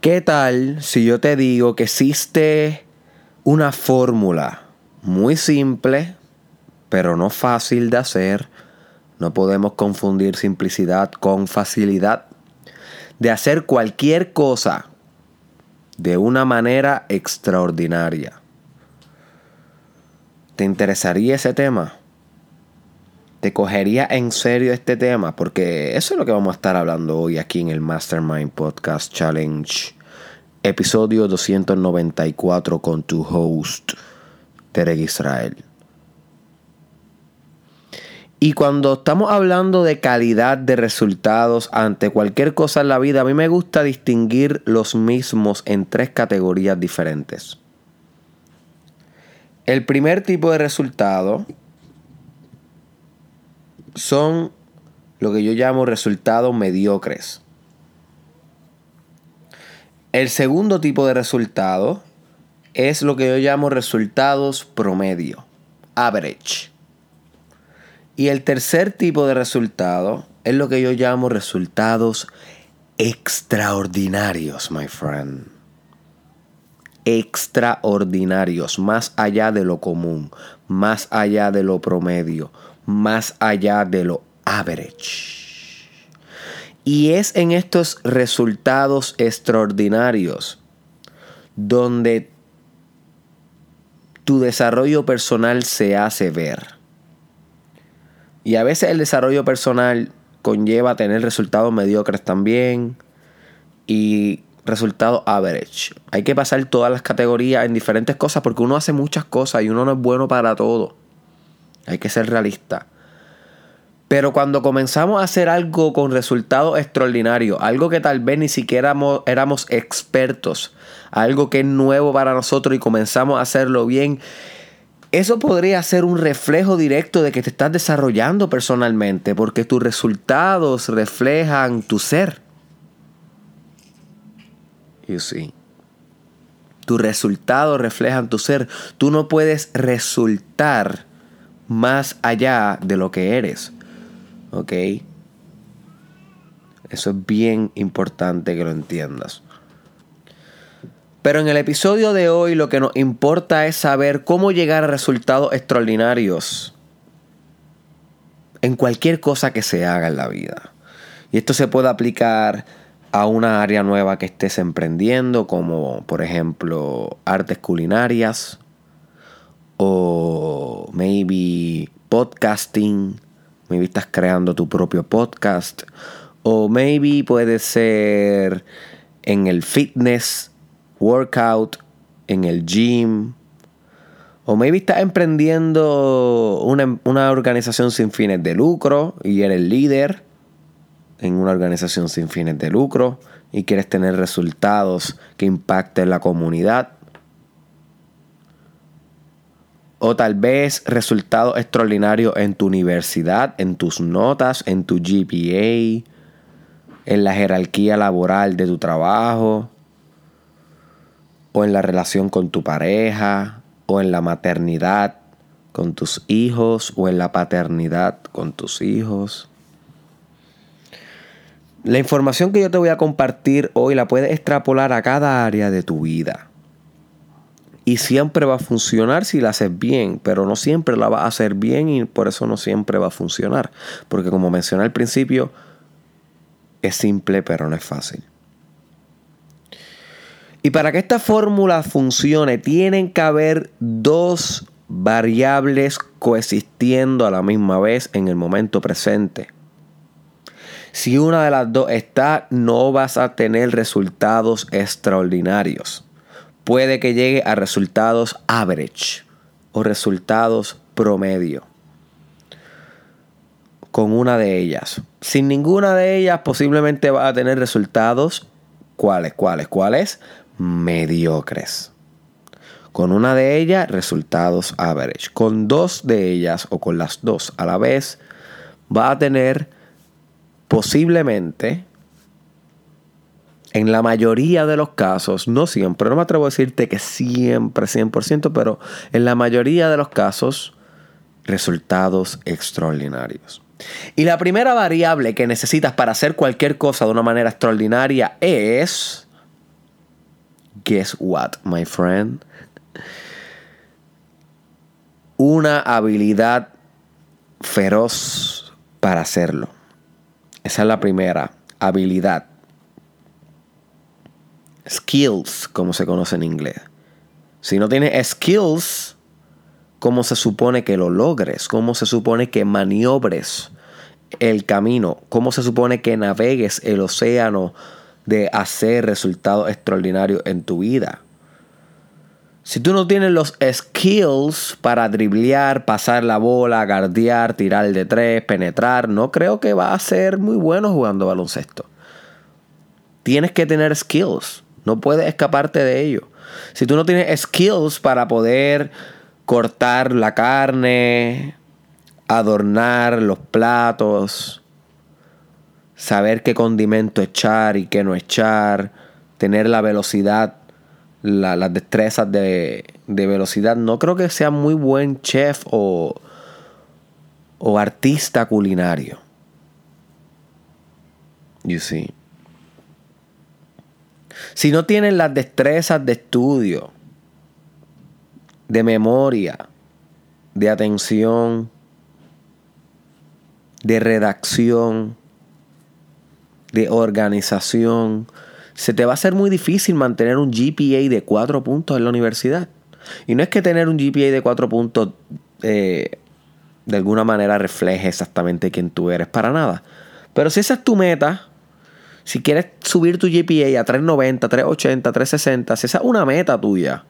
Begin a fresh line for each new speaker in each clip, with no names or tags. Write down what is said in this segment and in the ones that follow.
¿Qué tal si yo te digo que existe una fórmula muy simple, pero no fácil de hacer? No podemos confundir simplicidad con facilidad. De hacer cualquier cosa de una manera extraordinaria. ¿Te interesaría ese tema? ¿Te cogería en serio este tema? Porque eso es lo que vamos a estar hablando hoy aquí en el Mastermind Podcast Challenge, episodio 294 con tu host, Terek Israel. Y cuando estamos hablando de calidad de resultados ante cualquier cosa en la vida, a mí me gusta distinguir los mismos en tres categorías diferentes. El primer tipo de resultado son lo que yo llamo resultados mediocres. El segundo tipo de resultado es lo que yo llamo resultados promedio, average. Y el tercer tipo de resultado es lo que yo llamo resultados extraordinarios, my friend. Extraordinarios, más allá de lo común, más allá de lo promedio, más allá de lo average. Y es en estos resultados extraordinarios donde tu desarrollo personal se hace ver. Y a veces el desarrollo personal conlleva tener resultados mediocres también y resultados average. Hay que pasar todas las categorías en diferentes cosas porque uno hace muchas cosas y uno no es bueno para todo. Hay que ser realista. Pero cuando comenzamos a hacer algo con resultados extraordinarios, algo que tal vez ni siquiera éramos, expertos, algo que es nuevo para nosotros y comenzamos a hacerlo bien, eso podría ser un reflejo directo de que te estás desarrollando personalmente, porque tus resultados reflejan tu ser. You see. Tus resultados reflejan tu ser. Tú no puedes resultar más allá de lo que eres. ¿Ok? Eso es bien importante que lo entiendas. Pero en el episodio de hoy lo que nos importa es saber cómo llegar a resultados extraordinarios en cualquier cosa que se haga en la vida. Y esto se puede aplicar a una área nueva que estés emprendiendo, como por ejemplo artes culinarias o maybe podcasting, maybe estás creando tu propio podcast o maybe puede ser en el fitness, workout, en el gym. O maybe estás emprendiendo una, una, organización sin fines de lucro y eres líder en una organización sin fines de lucro y quieres tener resultados que impacten la comunidad. O tal vez resultados extraordinarios en tu universidad, en tus notas, en tu GPA, en la jerarquía laboral de tu trabajo, o en la relación con tu pareja, o en la maternidad con tus hijos, o en la paternidad con tus hijos. La información que yo te voy a compartir hoy la puedes extrapolar a cada área de tu vida. Y siempre va a funcionar si la haces bien, pero no siempre la vas a hacer bien y por eso no siempre va a funcionar. Porque como mencioné al principio, es simple pero no es fácil. Y para que esta fórmula funcione, tienen que haber dos variables coexistiendo a la misma vez en el momento presente. Si una de las dos está, no vas a tener resultados extraordinarios puede que llegue a resultados average o resultados promedio con una de ellas. Sin ninguna de ellas posiblemente va a tener resultados ¿cuáles? ¿Cuáles? ¿Cuáles? Mediocres. Con una de ellas resultados average. Con dos de ellas o con las dos a la vez va a tener posiblemente en la mayoría de los casos, no siempre, no me atrevo a decirte que siempre, 100%, pero en la mayoría de los casos, resultados extraordinarios. Y la primera variable que necesitas para hacer cualquier cosa de una manera extraordinaria es Guess what, my friend? Una habilidad feroz para hacerlo. Esa es la primera habilidad. Skills, como se conoce en inglés. Si no tienes skills, ¿cómo se supone que lo logres? ¿Cómo se supone que maniobres el camino? ¿Cómo se supone que navegues el océano de hacer resultados extraordinarios en tu vida? Si tú no tienes los skills para driblear, pasar la bola, guardiar, tirar de tres, penetrar, no creo que va a ser muy bueno jugando baloncesto. Tienes que tener skills. No puedes escaparte de ello. Si tú no tienes skills para poder cortar la carne, adornar los platos, saber qué condimento echar y qué no echar, tener la velocidad las destrezas de, velocidad. No creo que sea muy buen chef o, o artista culinario. You see. Si no tienen las destrezas de estudio, de memoria, de atención, de redacción, de organización, se te va a hacer muy difícil mantener un GPA de 4 puntos en la universidad. Y no es que tener un GPA de 4 puntos eh, de alguna manera refleje exactamente quién tú eres, para nada. Pero si esa es tu meta, si quieres subir tu GPA a 390, 380, 360, si esa es una meta tuya,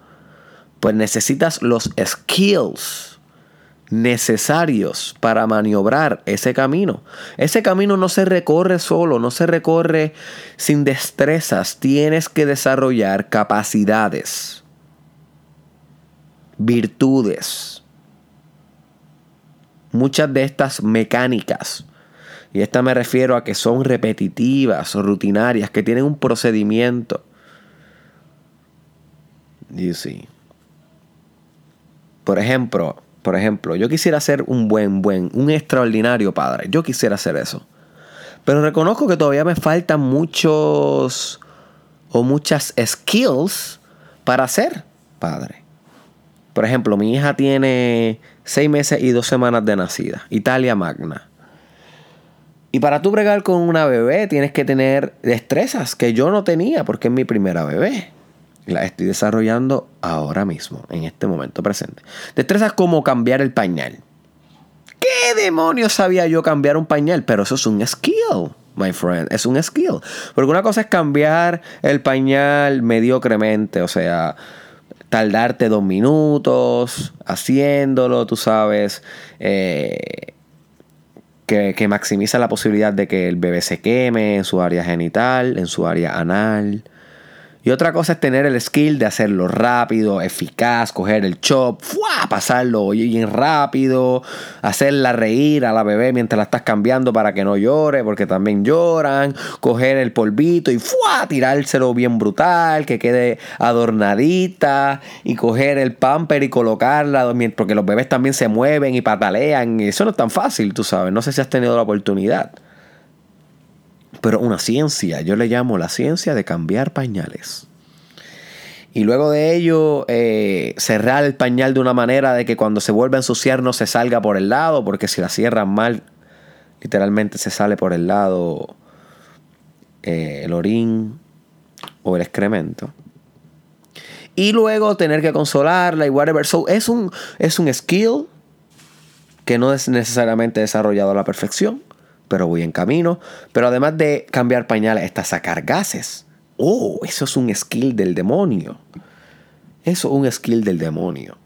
pues necesitas los skills necesarios para maniobrar ese camino. Ese camino no se recorre solo, no se recorre sin destrezas. Tienes que desarrollar capacidades, virtudes. Muchas de estas mecánicas, y esta me refiero a que son repetitivas o rutinarias, que tienen un procedimiento. You see. Por ejemplo, por ejemplo, yo quisiera ser un buen, buen, un extraordinario padre. Yo quisiera hacer eso. Pero reconozco que todavía me faltan muchos o muchas skills para ser padre. Por ejemplo, mi hija tiene seis meses y dos semanas de nacida. Italia Magna. Y para tú bregar con una bebé tienes que tener destrezas que yo no tenía porque es mi primera bebé la estoy desarrollando ahora mismo, en este momento presente. Destrezas como cambiar el pañal. ¿Qué demonios sabía yo cambiar un pañal? Pero eso es un skill, my friend. Es un skill. Porque una cosa es cambiar el pañal mediocremente, o sea, tardarte dos minutos haciéndolo, tú sabes. Eh, que, que, maximiza la posibilidad de que el bebé se queme en su área genital, en su área anal. Y otra cosa es tener el skill de hacerlo rápido, eficaz, coger el chop, ¡fua! pasarlo bien rápido, hacerla reír a la bebé mientras la estás cambiando para que no llore, porque también lloran, coger el polvito y ¡fua! tirárselo bien brutal, que quede adornadita, y coger el pamper y colocarla, porque los bebés también se mueven y patalean, y eso no es tan fácil, tú sabes, no sé si has tenido la oportunidad pero una ciencia. Yo le llamo la ciencia de cambiar pañales. Y luego de ello, eh, cerrar el pañal de una manera de que cuando se vuelva a ensuciar no se salga por el lado, porque si la cierran mal, literalmente se sale por el lado eh, el orín o el excremento. Y luego tener que consolarla y whatever. So, es un, es un skill que no es necesariamente desarrollado a la perfección pero voy en camino. Pero además de cambiar pañales, está sacar gases. Oh, eso es un skill del demonio. Eso es un skill del demonio.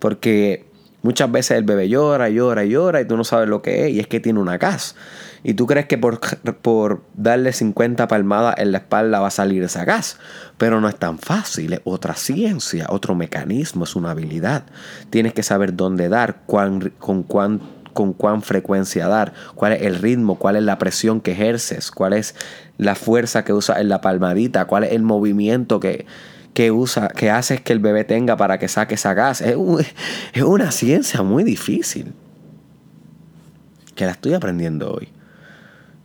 Porque muchas veces el bebé llora, llora, llora y tú no sabes lo que es y es que tiene una gas. Y tú crees que por, por darle 50 palmadas en la espalda va a salir esa gas. Pero no es tan fácil. Es otra ciencia, otro mecanismo, es una habilidad. Tienes que saber dónde dar, con cuánto con cuán frecuencia dar, cuál es el ritmo, cuál es la presión que ejerces, cuál es la fuerza que usas en la palmadita, cuál es el movimiento que, que usa, que haces que el bebé tenga para que saque esa gas. Es, es una ciencia muy difícil. Que la estoy aprendiendo hoy.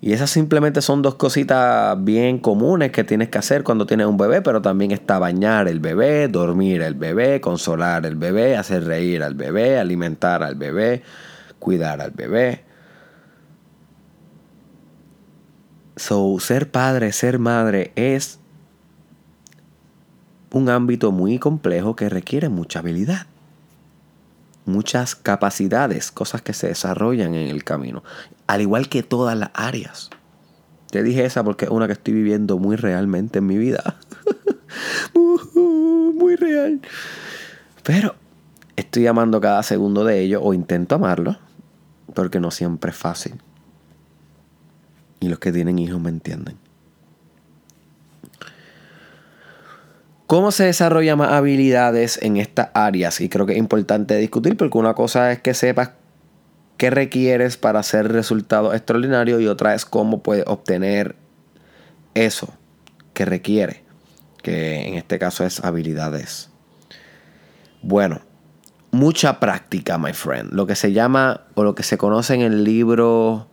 Y esas simplemente son dos cositas bien comunes que tienes que hacer cuando tienes un bebé, pero también está bañar el bebé, dormir el bebé, consolar el bebé, hacer reír al bebé, alimentar al bebé, cuidar al bebé. So, ser padre, ser madre es un ámbito muy complejo que requiere mucha habilidad, muchas capacidades, cosas que se desarrollan en el camino al igual que todas las áreas. Te dije esa porque es una que estoy viviendo muy realmente en mi vida. muy real. Pero estoy amando cada segundo de ello o intento amarlo porque no siempre es fácil. Y los que tienen hijos me entienden. ¿Cómo se desarrollan más habilidades en estas áreas? Y creo que es importante discutir porque una cosa es que sepas qué requieres para hacer resultados extraordinarios y otra es cómo puedes obtener eso que requiere, que en este caso es habilidades. Bueno, mucha práctica, my friend. Lo que se llama o lo que se conoce en el libro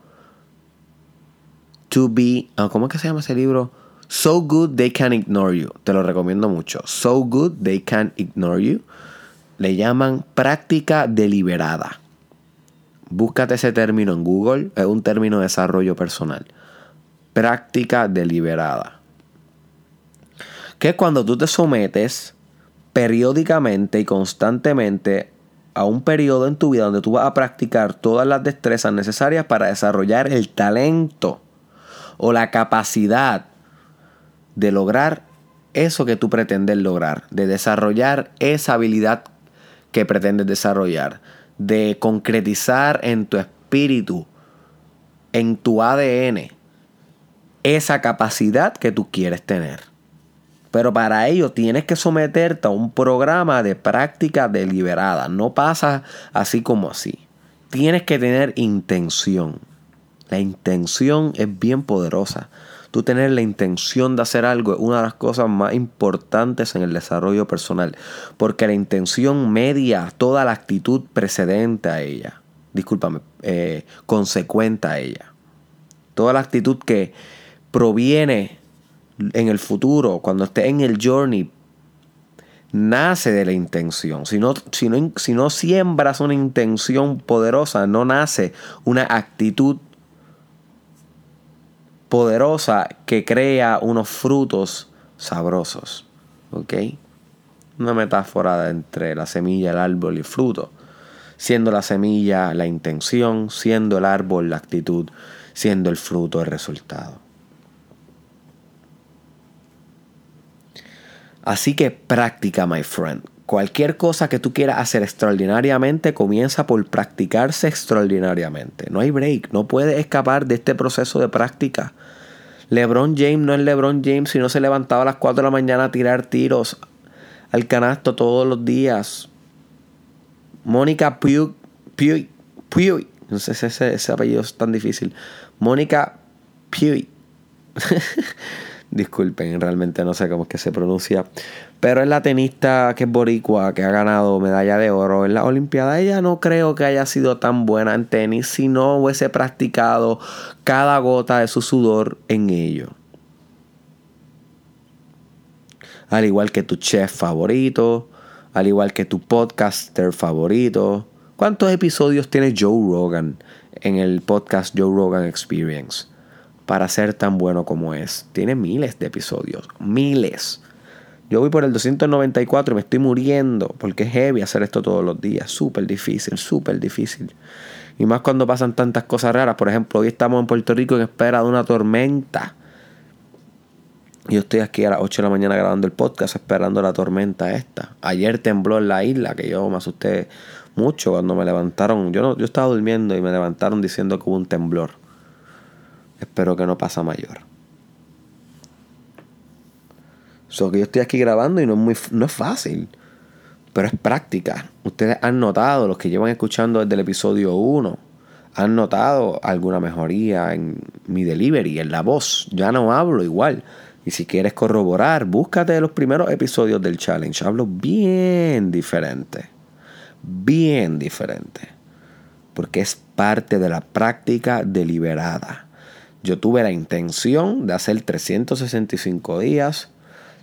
To Be, ah, ¿cómo es que se llama ese libro? So Good They Can Ignore You. Te lo recomiendo mucho. So Good They Can Ignore You. Le llaman práctica deliberada. Búscate ese término en Google, es un término de desarrollo personal. Práctica deliberada. Que es cuando tú te sometes periódicamente y constantemente a un periodo en tu vida donde tú vas a practicar todas las destrezas necesarias para desarrollar el talento o la capacidad de lograr eso que tú pretendes lograr, de desarrollar esa habilidad que pretendes desarrollar, de concretizar en tu espíritu, en tu ADN, esa capacidad que tú quieres tener. Pero para ello tienes que someterte a un programa de práctica deliberada. No pasa así como así. Tienes que tener intención. La intención es bien poderosa. Tú tener la intención de hacer algo es una de las cosas más importantes en el desarrollo personal, porque la intención media toda la actitud precedente a ella, discúlpame, eh, consecuente a ella. Toda la actitud que proviene en el futuro, cuando esté en el journey, nace de la intención. Si no, si, no, si no, siembras una intención poderosa, no nace una actitud poderosa que crea unos frutos sabrosos. ¿Ok? Una metáfora entre la semilla, el árbol y el fruto. Siendo la semilla la intención, siendo el árbol la actitud, siendo el fruto el resultado. Así que práctica, my friend. Cualquier cosa que tú quieras hacer extraordinariamente comienza por practicarse extraordinariamente. No hay break, no puedes escapar de este proceso de práctica. LeBron James no es LeBron James si no se levantaba a las 4 de la mañana a tirar tiros al canasto todos los días. Mónica Puig, Puig, Puig, no sé si ese, apellido es tan difícil. Mónica Puig. Disculpen, realmente no sé cómo es que se pronuncia. Pero es la tenista que es boricua, que ha ganado medalla de oro en la Olimpiada. Ella no creo que haya sido tan buena en tenis si no hubiese practicado cada gota de su sudor en ello. Al igual que tu chef favorito, al igual que tu podcaster favorito. ¿Cuántos episodios tiene Joe Rogan en el podcast Joe Rogan Experience? Para ser tan bueno como es. Tiene miles de episodios, miles. Yo voy por el 294 y me estoy muriendo porque es heavy hacer esto todos los días. Súper difícil, súper difícil. Y más cuando pasan tantas cosas raras. Por ejemplo, hoy estamos en Puerto Rico en espera de una tormenta. Yo estoy aquí a las 8 de la mañana grabando el podcast esperando la tormenta esta. Ayer tembló en la isla, que yo me asusté mucho cuando me levantaron. Yo, no, yo estaba durmiendo y me levantaron diciendo que hubo un temblor. Espero que no pasa mayor. So que yo estoy aquí grabando y no es, muy, no es fácil. Pero es práctica. Ustedes han notado, los que llevan escuchando desde el episodio 1, han notado alguna mejoría en mi delivery, en la voz. Ya no hablo igual. Y si quieres corroborar, búscate los primeros episodios del challenge. Hablo bien diferente. Bien diferente. Porque es parte de la práctica deliberada. Yo tuve la intención de hacer 365 días,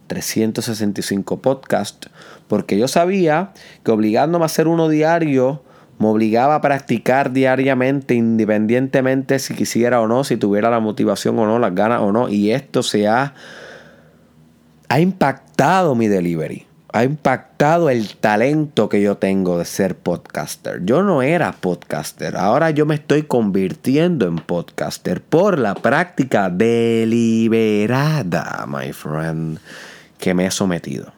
365 podcasts, porque yo sabía que obligándome a hacer uno diario, me obligaba a practicar diariamente, independientemente si quisiera o no, si tuviera la motivación o no, las ganas o no. Y esto se ha, ha impactado mi delivery. Ha impactado el talento que yo tengo de ser podcaster. Yo no era podcaster. Ahora yo me estoy convirtiendo en podcaster por la práctica deliberada, my friend, que me he sometido.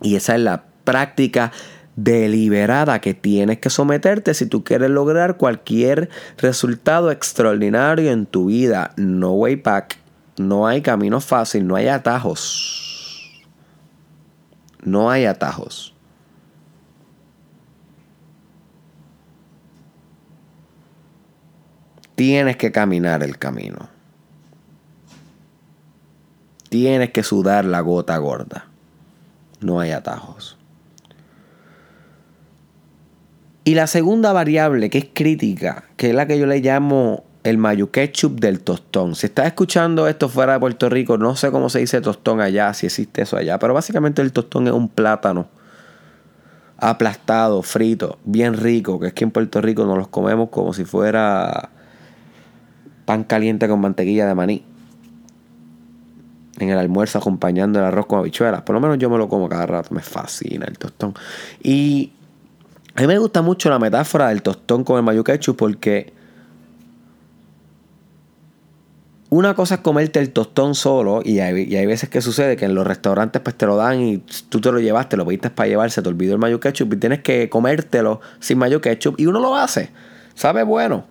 Y esa es la práctica deliberada que tienes que someterte si tú quieres lograr cualquier resultado extraordinario en tu vida. No way back. No hay camino fácil, no hay atajos. No hay atajos. Tienes que caminar el camino. Tienes que sudar la gota gorda. No hay atajos. Y la segunda variable que es crítica, que es la que yo le llamo el mayo ketchup del tostón. Si estás escuchando esto fuera de Puerto Rico, no sé cómo se dice tostón allá, si existe eso allá, pero básicamente el tostón es un plátano aplastado, frito, bien rico, que es que en Puerto Rico nos los comemos como si fuera pan caliente con mantequilla de maní. En el almuerzo acompañando el arroz con habichuelas. Por lo menos yo me lo como cada rato. Me fascina el tostón. Y a mí me gusta mucho la metáfora del tostón con el mayo ketchup porque una cosa es comerte el tostón solo y hay, hay, veces que sucede que en los restaurantes pues te lo dan y tú te lo llevaste, lo pediste para llevarse, te olvidó el mayo ketchup y tienes que comértelo sin mayo ketchup y uno lo hace. Sabe bueno.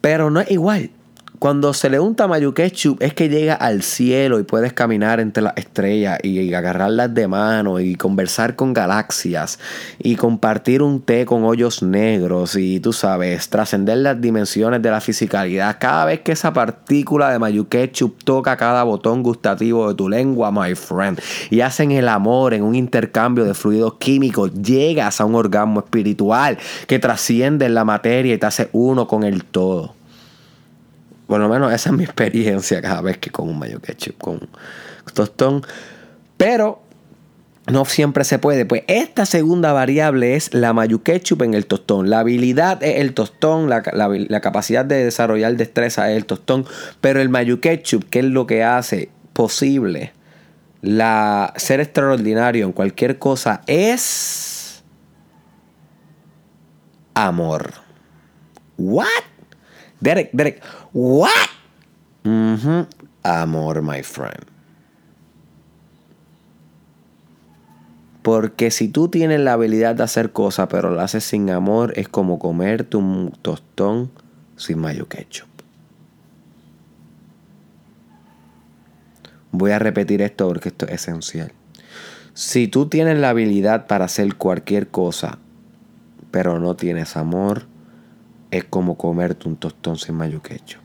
Pero no es igual. Cuando se le unta mayo ketchup es que llega al cielo y puedes caminar entre las estrellas y, agarrarlas de mano y conversar con galaxias y compartir un té con hoyos negros y tú sabes, trascender las dimensiones de la fisicalidad. Cada vez que esa partícula de mayo ketchup toca cada botón gustativo de tu lengua, my friend, y hacen el amor en un intercambio de fluidos químicos, llegas a un orgasmo espiritual que trasciende la materia y te hace uno con el todo. Por lo menos esa es mi experiencia cada vez que con un mayo ketchup, con tostón. Pero no siempre se puede. Pues esta segunda variable es la mayo ketchup en el tostón. La habilidad es el tostón, la, capacidad de desarrollar destreza es el tostón. Pero el mayo ketchup, ¿qué es lo que hace posible la, ser extraordinario en cualquier cosa? Es amor. ¿What? Derek, Derek, what? Amor, my friend. Porque si tú tienes la habilidad de hacer cosas, pero lo haces sin amor, es como comerte un tostón sin mayo ketchup. Voy a repetir esto porque esto es esencial. Si tú tienes la habilidad para hacer cualquier cosa, pero no tienes amor, es como comerte un tostón sin mayo ketchup.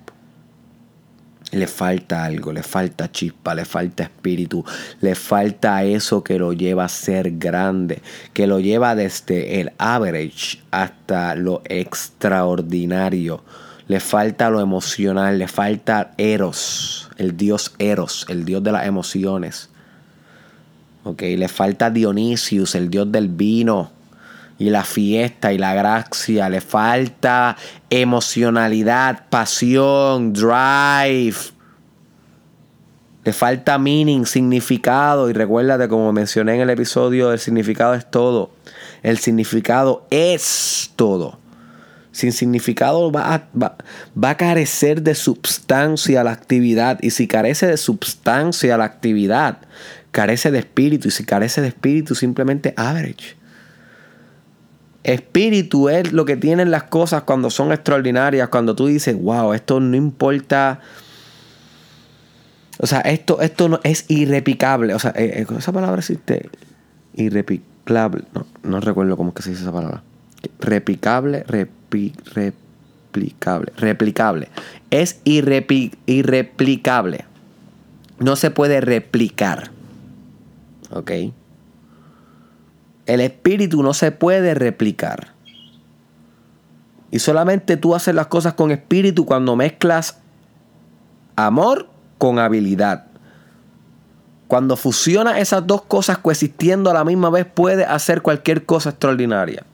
Le falta algo, le falta chispa, le falta espíritu, le falta eso que lo lleva a ser grande, que lo lleva desde el average hasta lo extraordinario. Le falta lo emocional, le falta Eros, el dios Eros, el dios de las emociones. Ok, le falta Dionisius, el dios del vino y la fiesta y la gracia. Le falta emocionalidad, pasión, drive. Le falta meaning, significado. Y recuérdate, como mencioné en el episodio, el significado es todo. El significado es todo. Sin significado va a, va, va carecer de substancia la actividad. Y si carece de substancia la actividad, carece de espíritu. Y si carece de espíritu, simplemente average. Espíritu es lo que tienen las cosas cuando son extraordinarias, cuando tú dices, wow, esto no importa. O sea, esto, esto no, es irreplicable. O sea, eh, eh, esa palabra existe. Irreplicable. No, no recuerdo cómo es que se dice esa palabra. Replicable, replicable. Replicable. Es irreplicable. No se puede replicar. ¿Ok? El espíritu no se puede replicar. Y solamente tú haces las cosas con espíritu cuando mezclas amor con habilidad. Cuando fusiona esas dos cosas coexistiendo a la misma vez, puede hacer cualquier cosa extraordinaria.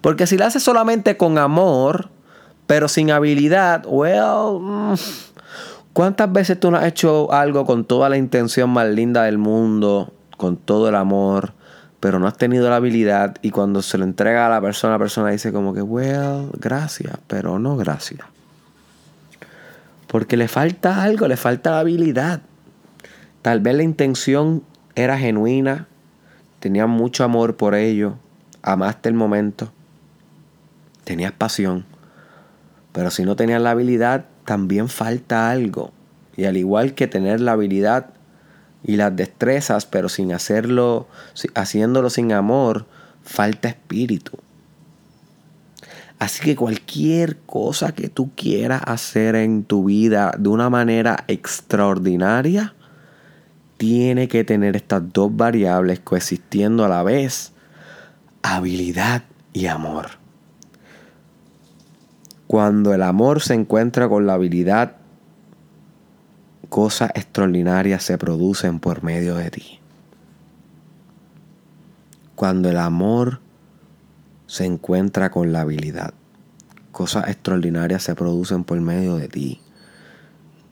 Porque si la haces solamente con amor, pero sin habilidad, well, mm, ¿cuántas veces tú no has hecho algo con toda la intención más linda del mundo, con todo el amor, pero no has tenido la habilidad y cuando se lo entrega a la persona, la persona dice como que, well, gracias, pero no gracias. Porque le falta algo, le falta la habilidad. Tal vez la intención era genuina, tenía mucho amor por ello, amaste el momento, tenías pasión, pero si no tenías la habilidad, también falta algo. Y al igual que tener la habilidad y las destrezas, pero sin hacerlo, haciéndolo sin amor, falta espíritu. Así que cualquier cosa que tú quieras hacer en tu vida de una manera extraordinaria, tiene que tener estas dos variables coexistiendo a la vez, habilidad y amor. Cuando el amor se encuentra con la habilidad, cosas extraordinarias se producen por medio de ti. Cuando el amor se encuentra con la habilidad, cosas extraordinarias se producen por medio de ti.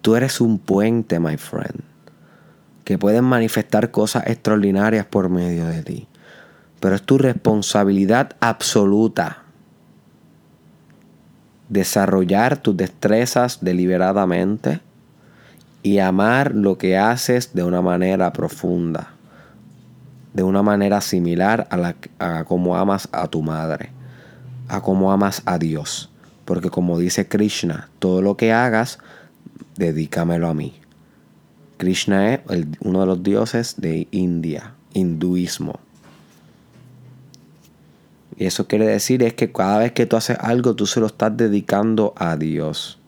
Tú eres un puente, my friend, que pueden manifestar cosas extraordinarias por medio de ti. Pero es tu responsabilidad absoluta desarrollar tus destrezas deliberadamente y amar lo que haces de una manera profunda, de una manera similar a, la, a como amas a tu madre, a como amas a Dios. Porque como dice Krishna, todo lo que hagas, dedícamelo a mí. Krishna es uno de los dioses de India, hinduismo. Y eso quiere decir es que cada vez que tú haces algo, tú se lo estás dedicando a Dios.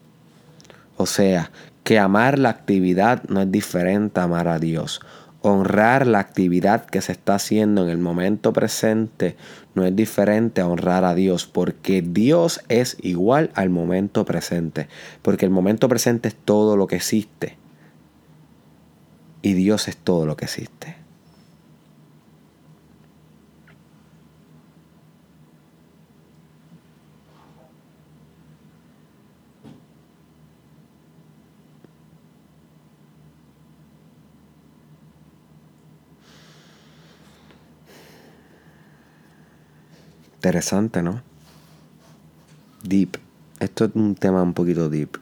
O sea, que amar la actividad no es diferente a amar a Dios. Honrar la actividad que se está haciendo en el momento presente no es diferente a honrar a Dios, porque Dios es igual al momento presente, porque el momento presente es todo lo que existe y Dios es todo lo que existe. Interesante, ¿no? Deep. Esto es un tema un poquito deep.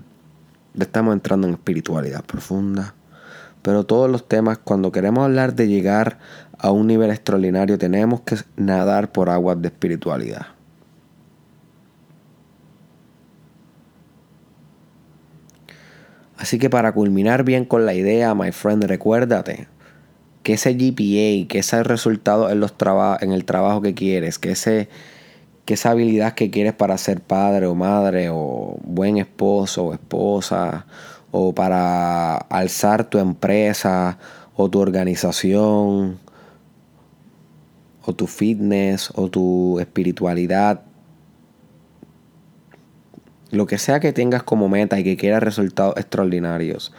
Estamos entrando en espiritualidad profunda. Pero todos los temas, cuando queremos hablar de llegar a un nivel extraordinario, tenemos que nadar por aguas de espiritualidad. Así que para culminar bien con la idea, my friend, recuérdate que ese GPA, que ese resultado en, los en el trabajo que quieres, que ese que esa habilidad que quieres para ser padre o madre o buen esposo o esposa o para alzar tu empresa o tu organización o tu fitness o tu espiritualidad lo que sea que tengas como meta y que quieras resultados extraordinarios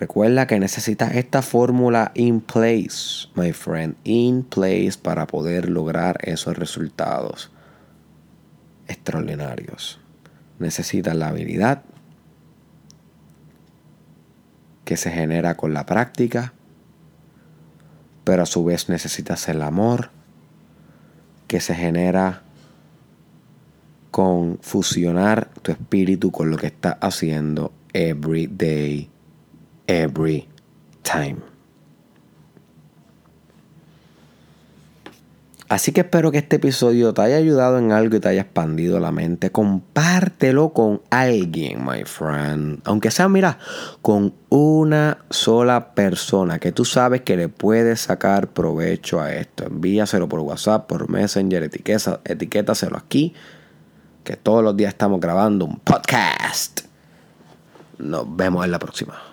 Recuerda que necesitas esta fórmula in place, my friend, in place para poder lograr esos resultados extraordinarios. Necesitas la habilidad que se genera con la práctica, pero a su vez necesitas el amor que se genera con fusionar tu espíritu con lo que estás haciendo every day every time. Así que espero que este episodio te haya ayudado en algo y te haya expandido la mente. Compártelo con alguien, my friend. Aunque sea, mira, con una sola persona que tú sabes que le puedes sacar provecho a esto. Envíaselo por WhatsApp, por Messenger, etiqueta, etiquétaselo aquí. Que todos los días estamos grabando un podcast. Nos vemos en la próxima.